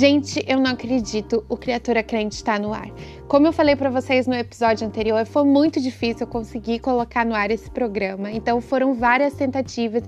Gente, eu não acredito, o Criatura Crente está no ar. Como eu falei para vocês no episódio anterior, foi muito difícil conseguir colocar no ar esse programa. Então foram várias tentativas,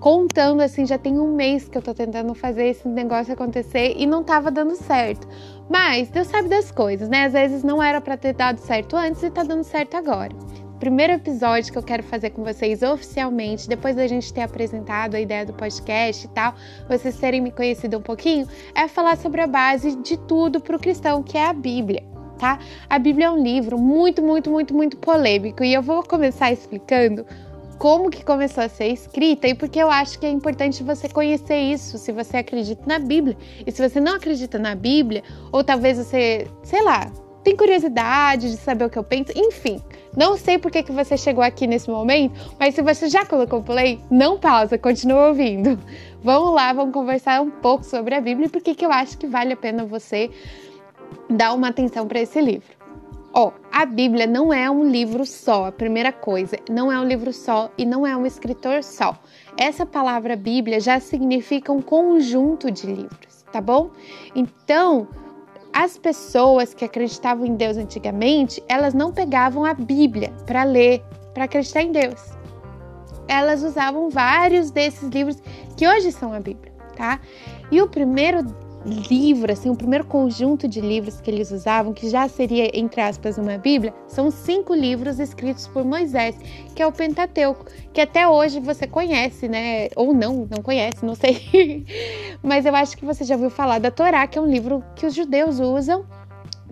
contando assim, já tem um mês que eu tô tentando fazer esse negócio acontecer e não tava dando certo. Mas Deus sabe das coisas, né? Às vezes não era para ter dado certo antes e tá dando certo agora primeiro episódio que eu quero fazer com vocês oficialmente, depois da gente ter apresentado a ideia do podcast e tal, vocês terem me conhecido um pouquinho, é falar sobre a base de tudo para o cristão, que é a Bíblia. Tá? A Bíblia é um livro muito, muito, muito, muito polêmico e eu vou começar explicando como que começou a ser escrita e porque eu acho que é importante você conhecer isso, se você acredita na Bíblia. E se você não acredita na Bíblia, ou talvez você, sei lá, tem curiosidade de saber o que eu penso, enfim, não sei por que, que você chegou aqui nesse momento, mas se você já colocou play, não pausa, continua ouvindo. Vamos lá, vamos conversar um pouco sobre a Bíblia e por que, que eu acho que vale a pena você dar uma atenção para esse livro. Ó, oh, a Bíblia não é um livro só, a primeira coisa, não é um livro só e não é um escritor só. Essa palavra Bíblia já significa um conjunto de livros, tá bom? Então, as pessoas que acreditavam em Deus antigamente, elas não pegavam a Bíblia para ler, para acreditar em Deus. Elas usavam vários desses livros que hoje são a Bíblia, tá? E o primeiro livro, assim, o primeiro conjunto de livros que eles usavam, que já seria, entre aspas, uma Bíblia, são cinco livros escritos por Moisés, que é o Pentateuco, que até hoje você conhece, né? Ou não, não conhece, não sei. Mas eu acho que você já ouviu falar da Torá, que é um livro que os judeus usam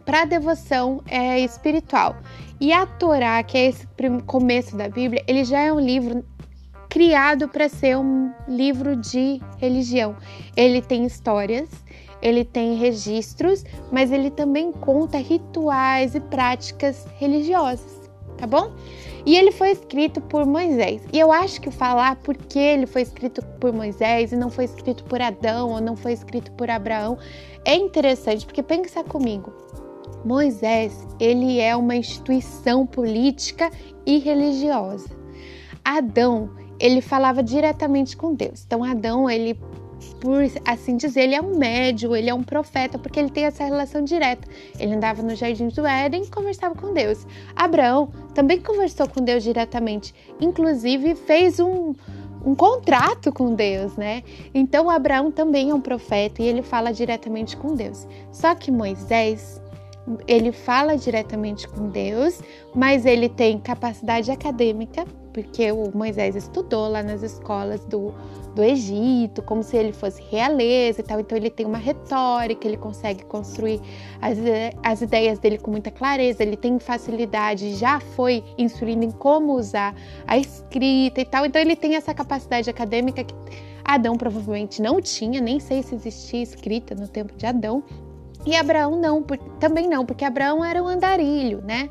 para devoção é, espiritual. E a Torá, que é esse começo da Bíblia, ele já é um livro criado para ser um livro de religião. Ele tem histórias, ele tem registros, mas ele também conta rituais e práticas religiosas, tá bom? E ele foi escrito por Moisés. E eu acho que falar por que ele foi escrito por Moisés e não foi escrito por Adão ou não foi escrito por Abraão é interessante, porque pensa comigo. Moisés, ele é uma instituição política e religiosa. Adão, ele falava diretamente com Deus. Então Adão, ele por assim dizer, ele é um médio, ele é um profeta, porque ele tem essa relação direta. Ele andava no jardim do Éden e conversava com Deus. Abraão também conversou com Deus diretamente, inclusive fez um, um contrato com Deus, né? Então Abraão também é um profeta e ele fala diretamente com Deus. Só que Moisés, ele fala diretamente com Deus, mas ele tem capacidade acadêmica porque o Moisés estudou lá nas escolas do, do Egito, como se ele fosse realeza e tal. Então ele tem uma retórica, ele consegue construir as, as ideias dele com muita clareza, ele tem facilidade, já foi instruído em como usar a escrita e tal. Então ele tem essa capacidade acadêmica que Adão provavelmente não tinha, nem sei se existia escrita no tempo de Adão. E Abraão não, por, também não, porque Abraão era um andarilho, né?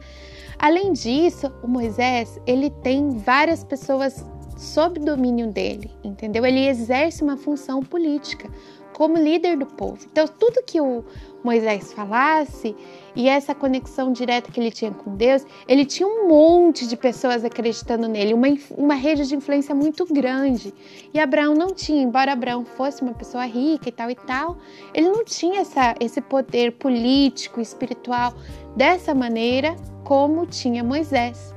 Além disso, o Moisés, ele tem várias pessoas sob domínio dele, entendeu? Ele exerce uma função política como líder do povo. Então, tudo que o Moisés falasse e essa conexão direta que ele tinha com Deus, ele tinha um monte de pessoas acreditando nele, uma, uma rede de influência muito grande. E Abraão não tinha, embora Abraão fosse uma pessoa rica e tal e tal, ele não tinha essa, esse poder político, espiritual dessa maneira como tinha Moisés.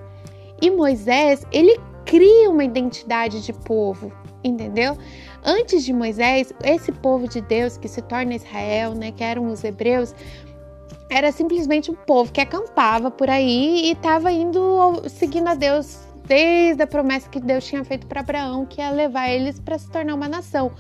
E Moisés, ele cria uma identidade de povo, entendeu? Antes de Moisés, esse povo de Deus que se torna Israel, né, que eram os hebreus, era simplesmente um povo que acampava por aí e estava indo seguindo a Deus desde a promessa que Deus tinha feito para Abraão, que ia levar eles para se tornar uma nação.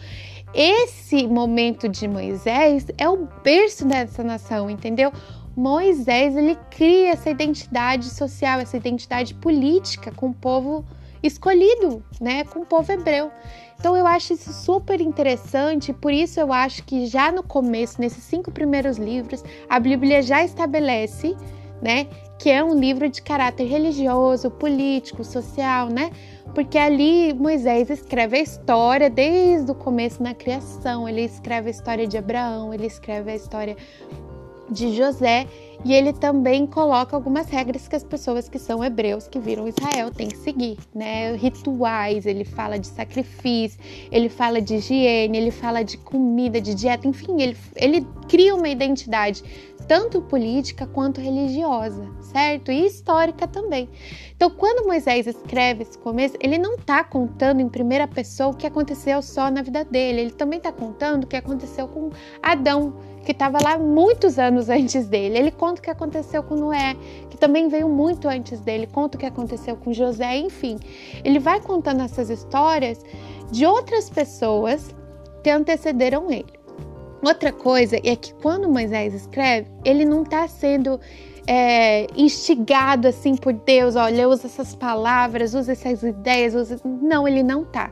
Esse momento de Moisés é o berço dessa nação, entendeu? Moisés ele cria essa identidade social, essa identidade política com o povo escolhido, né, com o povo hebreu. Então eu acho isso super interessante, por isso eu acho que já no começo, nesses cinco primeiros livros, a Bíblia já estabelece, né, que é um livro de caráter religioso, político, social, né? Porque ali Moisés escreve a história desde o começo na criação, ele escreve a história de Abraão, ele escreve a história de José E ele também coloca algumas regras que as pessoas que são hebreus, que viram Israel, têm que seguir, né? Rituais, ele fala de sacrifício, ele fala de higiene, ele fala de comida, de dieta, enfim, ele, ele cria uma identidade tanto política quanto religiosa, certo? E histórica também. Então, quando Moisés escreve esse começo, ele não está contando em primeira pessoa o que aconteceu só na vida dele, ele também está contando o que aconteceu com Adão, que estava lá muitos anos antes dele. Ele conta o que aconteceu com Noé, que também veio muito antes dele, conta o que aconteceu com José, enfim. Ele vai contando essas histórias de outras pessoas que antecederam ele. Outra coisa é que quando Moisés escreve, ele não está sendo é, instigado assim por Deus, olha, usa essas palavras, usa essas ideias, usa... não, ele não tá.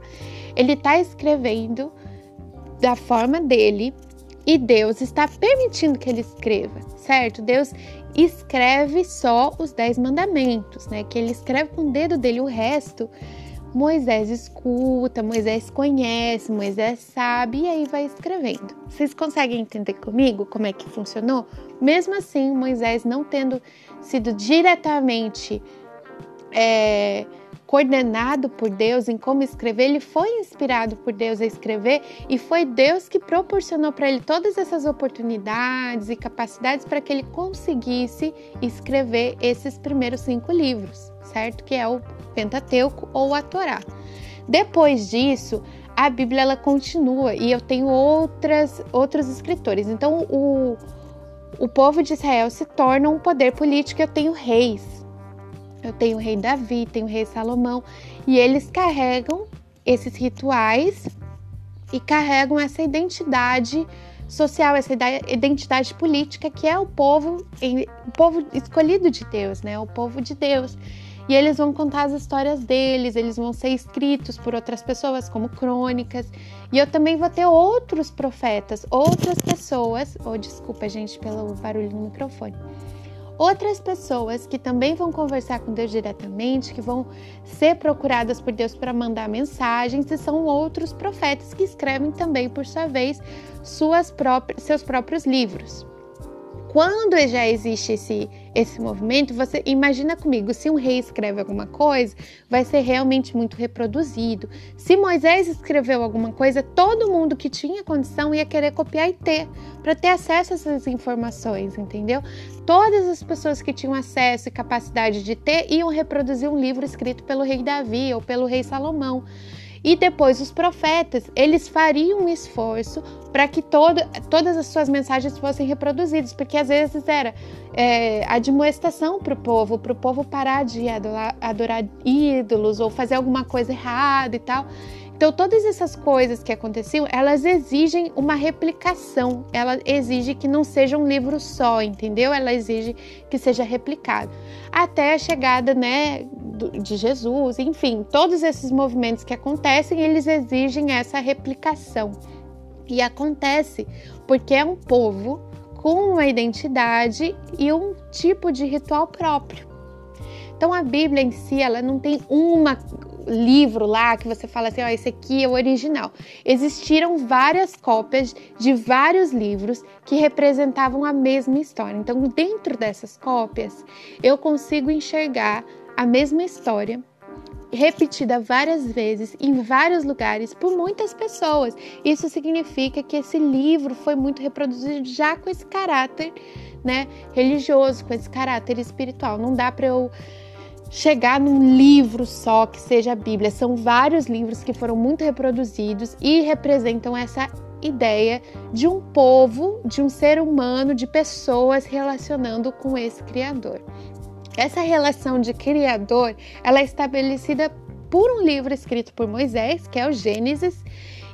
Ele está escrevendo da forma dele e Deus está permitindo que ele escreva, certo? Deus escreve só os dez mandamentos, né? Que ele escreve com o dedo dele, o resto Moisés escuta, Moisés conhece, Moisés sabe e aí vai escrevendo. Vocês conseguem entender comigo como é que funcionou? Mesmo assim, Moisés não tendo sido diretamente é, coordenado por Deus em como escrever, ele foi inspirado por Deus a escrever e foi Deus que proporcionou para ele todas essas oportunidades e capacidades para que ele conseguisse escrever esses primeiros cinco livros, certo? Que é o Pentateuco ou a Torá. Depois disso, a Bíblia ela continua e eu tenho outras outros escritores. Então, o, o povo de Israel se torna um poder político. Eu tenho reis, eu tenho o rei Davi, tenho o rei Salomão, e eles carregam esses rituais e carregam essa identidade social, essa identidade política que é o povo, o povo escolhido de Deus, né? O povo de Deus. E eles vão contar as histórias deles, eles vão ser escritos por outras pessoas, como crônicas. E eu também vou ter outros profetas, outras pessoas. Oh, desculpa, gente, pelo barulho no microfone outras pessoas que também vão conversar com Deus diretamente, que vão ser procuradas por Deus para mandar mensagens, e são outros profetas que escrevem também, por sua vez, suas próprias, seus próprios livros. Quando já existe esse, esse movimento, você imagina comigo, se um rei escreve alguma coisa, vai ser realmente muito reproduzido. Se Moisés escreveu alguma coisa, todo mundo que tinha condição ia querer copiar e ter, para ter acesso a essas informações, entendeu? Todas as pessoas que tinham acesso e capacidade de ter iam reproduzir um livro escrito pelo rei Davi ou pelo rei Salomão. E depois os profetas, eles fariam um esforço para que toda, todas as suas mensagens fossem reproduzidas, porque às vezes era é, admoestação para o povo, para o povo parar de adorar, adorar ídolos ou fazer alguma coisa errada e tal. Então, todas essas coisas que aconteciam, elas exigem uma replicação, ela exige que não seja um livro só, entendeu? Ela exige que seja replicado. Até a chegada, né, de Jesus, enfim, todos esses movimentos que acontecem, eles exigem essa replicação. E acontece porque é um povo com uma identidade e um tipo de ritual próprio. Então a Bíblia em si, ela não tem uma livro lá que você fala assim, ó, esse aqui é o original. Existiram várias cópias de vários livros que representavam a mesma história. Então, dentro dessas cópias, eu consigo enxergar a mesma história repetida várias vezes em vários lugares por muitas pessoas. Isso significa que esse livro foi muito reproduzido já com esse caráter, né, religioso, com esse caráter espiritual. Não dá para eu chegar num livro só que seja a Bíblia. São vários livros que foram muito reproduzidos e representam essa ideia de um povo, de um ser humano, de pessoas relacionando com esse Criador. Essa relação de Criador, ela é estabelecida por um livro escrito por Moisés, que é o Gênesis,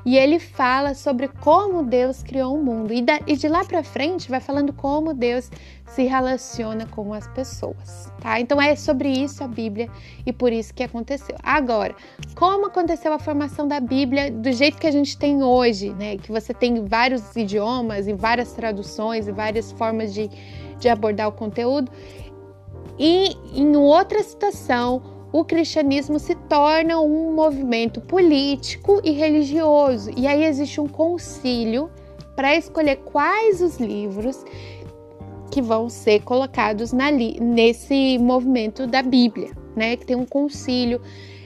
e ele fala sobre como Deus criou o mundo. E, de lá para frente vai falando como Deus se relaciona com as pessoas, tá? Então é sobre isso a Bíblia e por isso que aconteceu. Agora, como aconteceu a formação da Bíblia do jeito que a gente tem hoje, né? Que você tem vários idiomas e várias traduções e várias formas de, de abordar o conteúdo. E em outra situação, o cristianismo se torna um movimento político e religioso. E aí existe um concílio para escolher quais os livros que vão ser colocados na, nesse movimento da Bíblia, né? Que tem um concílio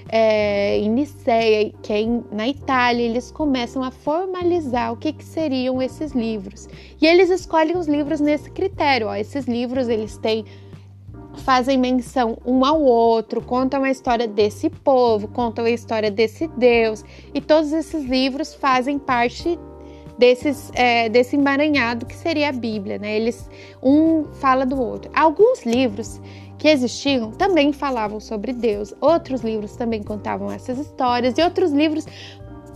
é, em Niceia, que é em, na Itália, eles começam a formalizar o que, que, seriam esses livros. E eles escolhem os livros nesse critério. Ó, esses livros eles têm fazem menção um ao outro, contam a história desse povo, contam a história desse Deus, e todos esses livros fazem parte desses, é, desse emaranhado que seria a Bíblia, né? Eles um fala do outro. Alguns livros que existiam também falavam sobre Deus, outros livros também contavam essas histórias e outros livros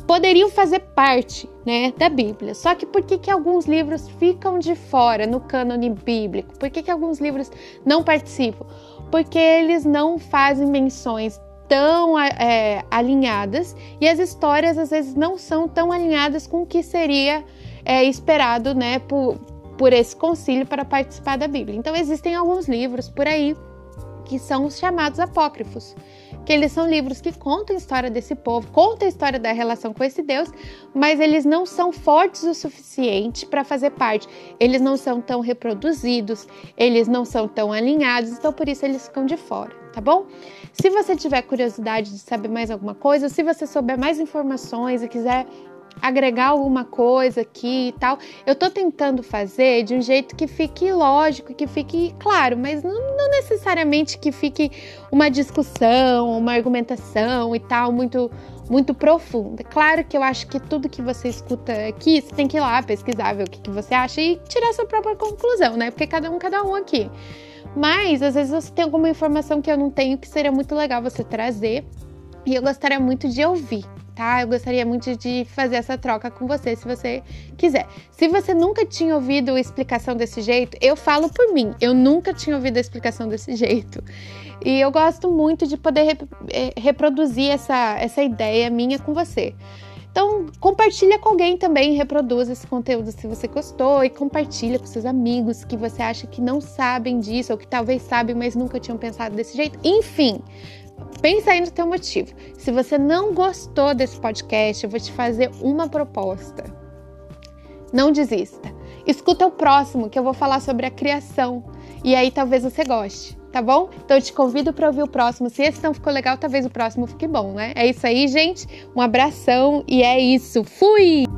poderiam fazer parte, né, da Bíblia. Só que por que, que alguns livros ficam de fora no cânone bíblico? Por que, que alguns livros não participam? Porque eles não fazem menções tão é, alinhadas e as histórias às vezes não são tão alinhadas com o que seria é, esperado, né, por, por esse concílio para participar da Bíblia. Então existem alguns livros por aí que são os chamados apócrifos, que eles são livros que contam a história desse povo, contam a história da relação com esse Deus, mas eles não são fortes o suficiente para fazer parte. Eles não são tão reproduzidos, eles não são tão alinhados, então por isso eles ficam de fora, tá bom? Se você tiver curiosidade de saber mais alguma coisa, se você souber mais informações e quiser agregar alguma coisa aqui e tal. Eu tô tentando fazer de um jeito que fique lógico, que fique claro, mas não, não necessariamente que fique uma discussão, uma argumentação e tal muito muito profunda. Claro que eu acho que tudo que você escuta aqui, você tem que ir lá pesquisar, ver o que, que você acha e tirar sua própria conclusão, né? Porque cada um, cada um aqui. Mas às vezes você tem alguma informação que eu não tenho que seria muito legal você trazer e eu gostaria muito de ouvir tá? Eu gostaria muito de fazer essa troca com você, se você quiser. Se você nunca tinha ouvido a explicação desse jeito, eu falo por mim, eu nunca tinha ouvido a explicação desse jeito. E eu gosto muito de poder rep eh, reproduzir essa, essa ideia minha com você. Então, compartilha com alguém também, reproduz esse conteúdo se você gostou e compartilha com seus amigos que você acha que não sabem disso ou que talvez sabem, mas nunca tinham pensado desse jeito. Enfim, Pensa aí no teu motivo. Se você não gostou desse podcast, eu vou te fazer uma proposta. Não desista. Escuta o próximo, que eu vou falar sobre a criação. E aí talvez você goste, tá bom? Então eu te convido para ouvir o próximo. Se esse não ficou legal, talvez o próximo fique bom, né? É isso aí, gente. Um abração e é isso. Fui!